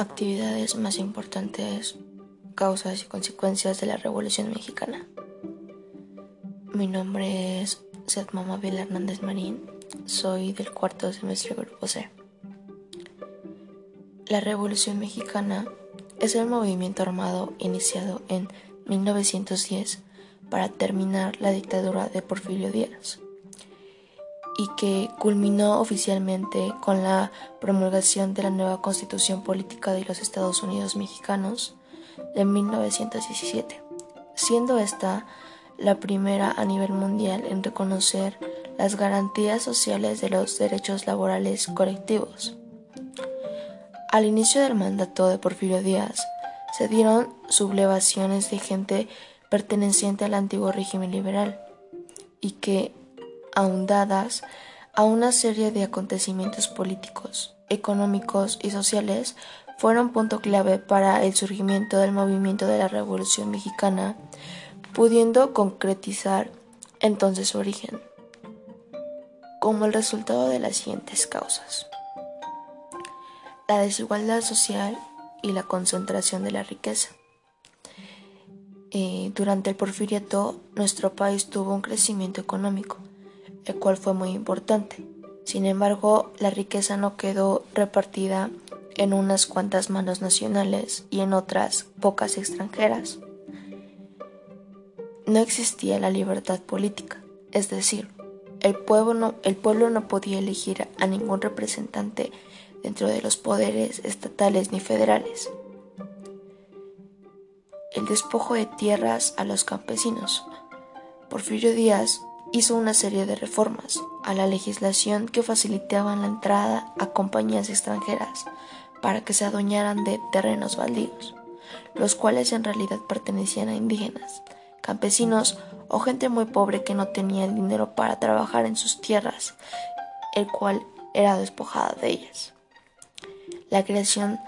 Actividades más importantes, causas y consecuencias de la Revolución Mexicana. Mi nombre es Setma Mabel Hernández Marín, soy del cuarto semestre Grupo C. La Revolución Mexicana es el movimiento armado iniciado en 1910 para terminar la dictadura de Porfirio Díaz y que culminó oficialmente con la promulgación de la nueva Constitución Política de los Estados Unidos Mexicanos de 1917, siendo esta la primera a nivel mundial en reconocer las garantías sociales de los derechos laborales colectivos. Al inicio del mandato de Porfirio Díaz, se dieron sublevaciones de gente perteneciente al antiguo régimen liberal y que ahondadas a una serie de acontecimientos políticos, económicos y sociales, fueron punto clave para el surgimiento del movimiento de la Revolución Mexicana, pudiendo concretizar entonces su origen, como el resultado de las siguientes causas. La desigualdad social y la concentración de la riqueza. Eh, durante el porfiriato, nuestro país tuvo un crecimiento económico, el cual fue muy importante. Sin embargo, la riqueza no quedó repartida en unas cuantas manos nacionales y en otras pocas extranjeras. No existía la libertad política, es decir, el pueblo no, el pueblo no podía elegir a ningún representante dentro de los poderes estatales ni federales. El despojo de tierras a los campesinos. Porfirio Díaz hizo una serie de reformas a la legislación que facilitaban la entrada a compañías extranjeras para que se adueñaran de terrenos baldíos, los cuales en realidad pertenecían a indígenas, campesinos o gente muy pobre que no tenía dinero para trabajar en sus tierras, el cual era despojada de ellas. La creación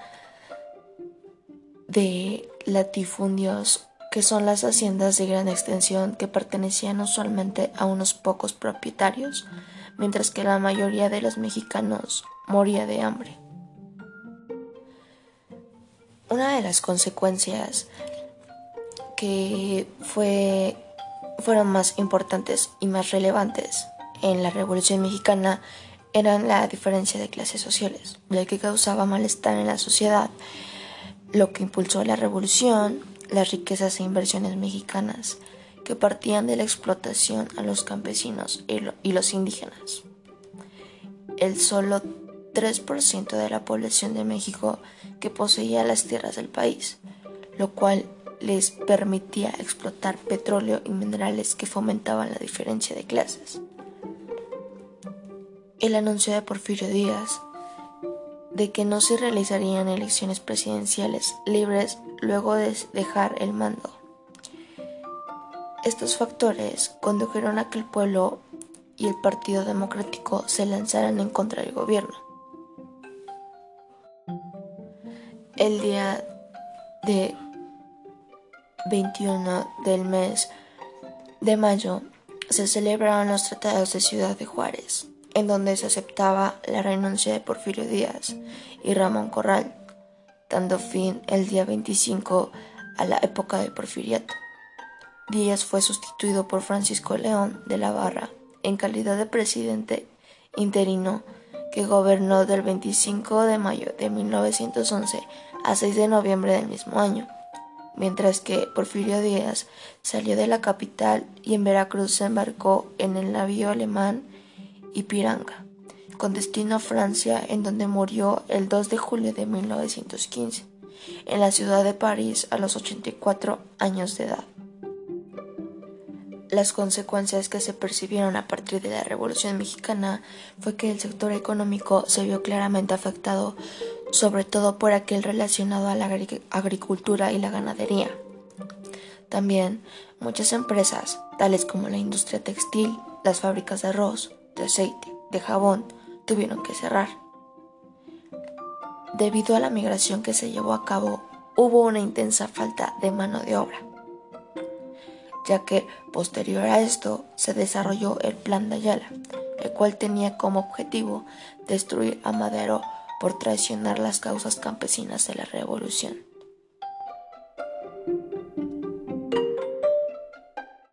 de latifundios que son las haciendas de gran extensión que pertenecían usualmente a unos pocos propietarios, mientras que la mayoría de los mexicanos moría de hambre. Una de las consecuencias que fue, fueron más importantes y más relevantes en la Revolución Mexicana eran la diferencia de clases sociales, la que causaba malestar en la sociedad, lo que impulsó la revolución, las riquezas e inversiones mexicanas que partían de la explotación a los campesinos y, los indígenas. El solo 3% de la población de México que poseía las tierras del país, lo cual les permitía explotar petróleo y minerales que fomentaban la diferencia de clases. El anuncio de Porfirio Díaz de que no se realizarían elecciones presidenciales libres luego de dejar el mando. Estos factores condujeron a que el pueblo y el Partido Democrático se lanzaran en contra del gobierno. El día de 21 del mes de mayo se celebraron los tratados de Ciudad de Juárez en donde se aceptaba la renuncia de Porfirio Díaz y Ramón Corral, dando fin el día 25 a la época de Porfiriato. Díaz fue sustituido por Francisco León de la Barra en calidad de presidente interino que gobernó del 25 de mayo de 1911 a 6 de noviembre del mismo año, mientras que Porfirio Díaz salió de la capital y en Veracruz se embarcó en el navío alemán Ipiranga, con destino a Francia, en donde murió el 2 de julio de 1915, en la ciudad de París a los 84 años de edad. Las consecuencias que se percibieron a partir de la Revolución Mexicana fue que el sector económico se vio claramente afectado, sobre todo por aquel relacionado a la agricultura y la ganadería. También muchas empresas, tales como la industria textil, las fábricas de arroz, de aceite, de jabón, tuvieron que cerrar. Debido a la migración que se llevó a cabo, hubo una intensa falta de mano de obra, ya que posterior a esto se desarrolló el Plan de Ayala, el cual tenía como objetivo destruir a Madero por traicionar las causas campesinas de la revolución.